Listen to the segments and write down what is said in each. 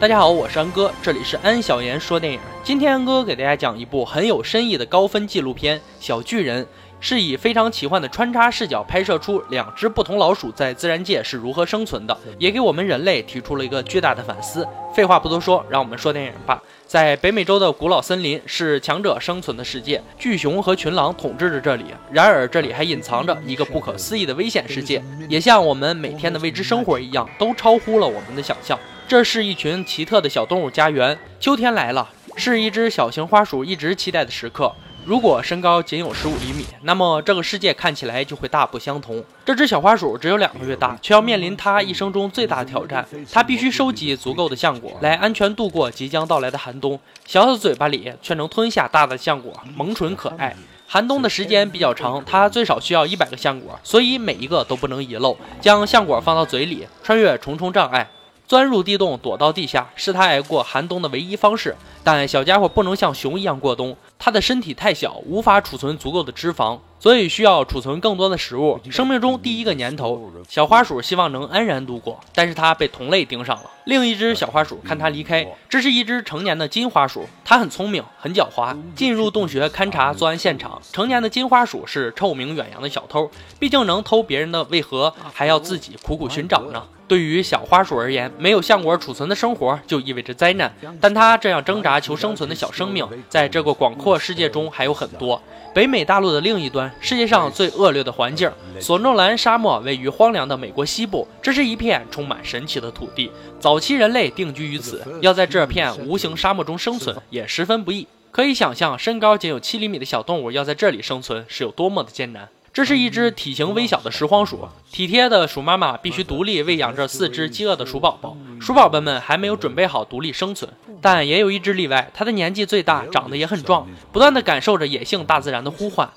大家好，我是安哥，这里是安小言说电影。今天安哥给大家讲一部很有深意的高分纪录片《小巨人》，是以非常奇幻的穿插视角拍摄出两只不同老鼠在自然界是如何生存的，也给我们人类提出了一个巨大的反思。废话不多说，让我们说电影吧。在北美洲的古老森林是强者生存的世界，巨熊和群狼统治着这里。然而，这里还隐藏着一个不可思议的危险世界，也像我们每天的未知生活一样，都超乎了我们的想象。这是一群奇特的小动物家园。秋天来了，是一只小型花鼠一直期待的时刻。如果身高仅有十五厘米，那么这个世界看起来就会大不相同。这只小花鼠只有两个月大，却要面临它一生中最大的挑战。它必须收集足够的橡果，来安全度过即将到来的寒冬。小的嘴巴里却能吞下大的橡果，萌蠢可爱。寒冬的时间比较长，它最少需要一百个橡果，所以每一个都不能遗漏。将橡果放到嘴里，穿越重重障碍。钻入地洞，躲到地下，是他挨过寒冬的唯一方式。但小家伙不能像熊一样过冬，他的身体太小，无法储存足够的脂肪，所以需要储存更多的食物。生命中第一个年头，小花鼠希望能安然度过，但是它被同类盯上了。另一只小花鼠看它离开，这是一只成年的金花鼠，它很聪明，很狡猾，进入洞穴勘察作案现场。成年的金花鼠是臭名远扬的小偷，毕竟能偷别人的，为何还要自己苦苦寻找呢？对于小花鼠而言，没有橡果储存的生活就意味着灾难。但它这样挣扎求生存的小生命，在这个广阔世界中还有很多。北美大陆的另一端，世界上最恶劣的环境——索诺兰沙漠，位于荒凉的美国西部。这是一片充满神奇的土地，早期人类定居于此，要在这片无形沙漠中生存也十分不易。可以想象，身高仅有七厘米的小动物要在这里生存是有多么的艰难。这是一只体型微小的拾荒鼠，体贴的鼠妈妈必须独立喂养这四只饥饿的鼠宝宝。鼠宝宝们还没有准备好独立生存，但也有一只例外，它的年纪最大，长得也很壮，不断的感受着野性大自然的呼唤。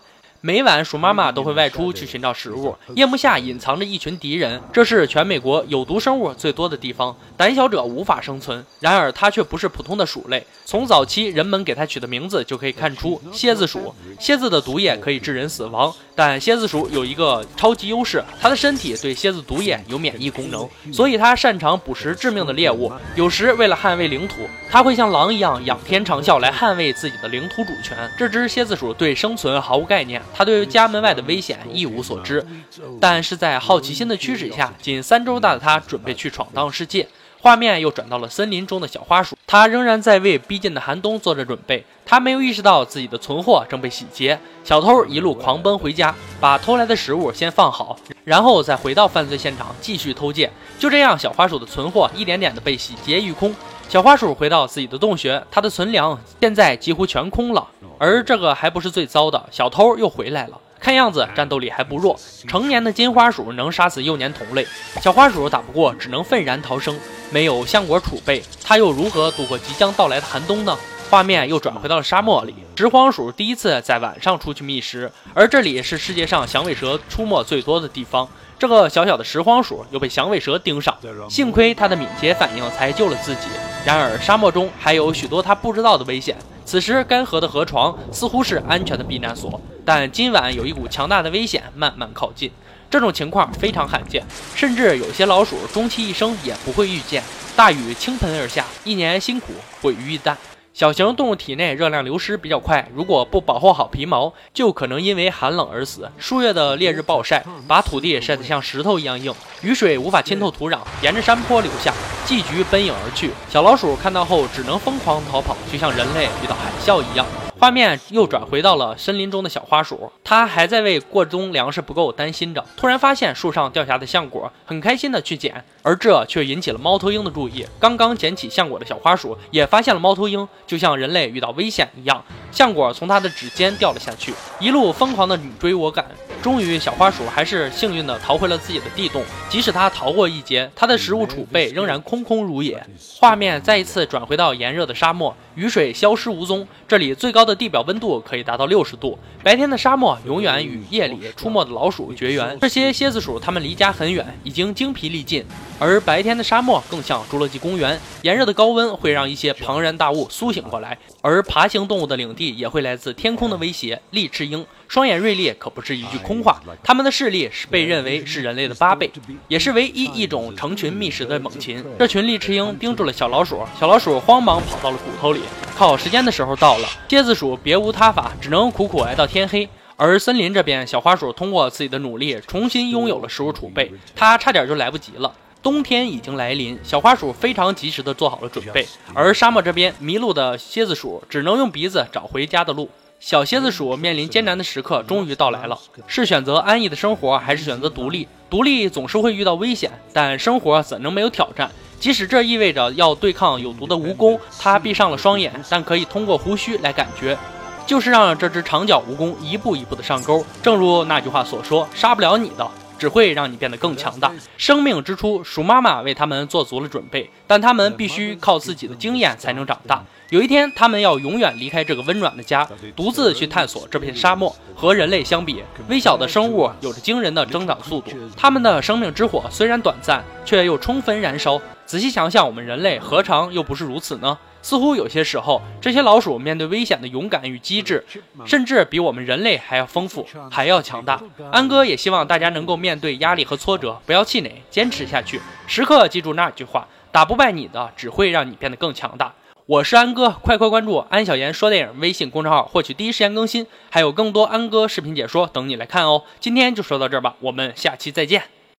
每晚，鼠妈妈都会外出去寻找食物。夜幕下隐藏着一群敌人，这是全美国有毒生物最多的地方，胆小者无法生存。然而，它却不是普通的鼠类。从早期人们给它取的名字就可以看出，蝎子鼠。蝎子的毒液可以致人死亡，但蝎子鼠有一个超级优势，它的身体对蝎子毒液有免疫功能，所以它擅长捕食致命的猎物。有时，为了捍卫领土，它会像狼一样仰天长啸来捍卫自己的领土主权。这只蝎子鼠对生存毫无概念。它对于家门外的危险一无所知，但是在好奇心的驱使下，仅三周大的它准备去闯荡世界。画面又转到了森林中的小花鼠，它仍然在为逼近的寒冬做着准备。它没有意识到自己的存货正被洗劫。小偷一路狂奔回家，把偷来的食物先放好，然后再回到犯罪现场继续偷窃。就这样，小花鼠的存货一点点的被洗劫一空。小花鼠回到自己的洞穴，它的存粮现在几乎全空了。而这个还不是最糟的，小偷又回来了。看样子战斗力还不弱。成年的金花鼠能杀死幼年同类，小花鼠打不过，只能愤然逃生。没有橡果储备，它又如何度过即将到来的寒冬呢？画面又转回到了沙漠里，拾荒鼠第一次在晚上出去觅食，而这里是世界上响尾蛇出没最多的地方。这个小小的拾荒鼠又被响尾蛇盯上，幸亏它的敏捷反应才救了自己。然而沙漠中还有许多它不知道的危险。此时干涸的河床似乎是安全的避难所，但今晚有一股强大的危险慢慢靠近。这种情况非常罕见，甚至有些老鼠终其一生也不会遇见。大雨倾盆而下，一年辛苦毁于一旦。小型动物体内热量流失比较快，如果不保护好皮毛，就可能因为寒冷而死。数月的烈日暴晒，把土地晒得像石头一样硬，雨水无法浸透土壤，沿着山坡流下，寄菊奔涌而去。小老鼠看到后只能疯狂逃跑，就像人类遇到海啸一样。画面又转回到了森林中的小花鼠，它还在为过冬粮食不够担心着。突然发现树上掉下的橡果，很开心的去捡，而这却引起了猫头鹰的注意。刚刚捡起橡果的小花鼠也发现了猫头鹰，就像人类遇到危险一样，橡果从它的指尖掉了下去，一路疯狂的你追我赶。终于，小花鼠还是幸运地逃回了自己的地洞。即使它逃过一劫，它的食物储备仍然空空如也。画面再一次转回到炎热的沙漠，雨水消失无踪。这里最高的地表温度可以达到六十度。白天的沙漠永远与夜里出没的老鼠绝缘。这些蝎子鼠，它们离家很远，已经精疲力尽。而白天的沙漠更像侏罗纪公园，炎热的高温会让一些庞然大物苏醒过来。而爬行动物的领地也会来自天空的威胁——利翅鹰。双眼锐利可不是一句空话，它们的视力是被认为是人类的八倍，也是唯一一种成群觅食的猛禽。这群利翅鹰盯住了小老鼠，小老鼠慌忙跑到了骨头里。靠时间的时候到了，蝎子鼠别无他法，只能苦苦挨到天黑。而森林这边，小花鼠通过自己的努力，重新拥有了食物储备，它差点就来不及了。冬天已经来临，小花鼠非常及时地做好了准备。而沙漠这边，迷路的蝎子鼠只能用鼻子找回家的路。小蝎子鼠面临艰难的时刻终于到来了，是选择安逸的生活，还是选择独立？独立总是会遇到危险，但生活怎能没有挑战？即使这意味着要对抗有毒的蜈蚣，它闭上了双眼，但可以通过胡须来感觉，就是让这只长脚蜈蚣一步一步的上钩。正如那句话所说：“杀不了你的，只会让你变得更强大。”生命之初，鼠妈妈为它们做足了准备，但它们必须靠自己的经验才能长大。有一天，他们要永远离开这个温暖的家，独自去探索这片沙漠。和人类相比，微小的生物有着惊人的增长速度。它们的生命之火虽然短暂，却又充分燃烧。仔细想想，我们人类何尝又不是如此呢？似乎有些时候，这些老鼠面对危险的勇敢与机智，甚至比我们人类还要丰富，还要强大。安哥也希望大家能够面对压力和挫折，不要气馁，坚持下去。时刻记住那句话：打不败你的，只会让你变得更强大。我是安哥，快快关注安小言说电影微信公众号，获取第一时间更新，还有更多安哥视频解说等你来看哦。今天就说到这儿吧，我们下期再见。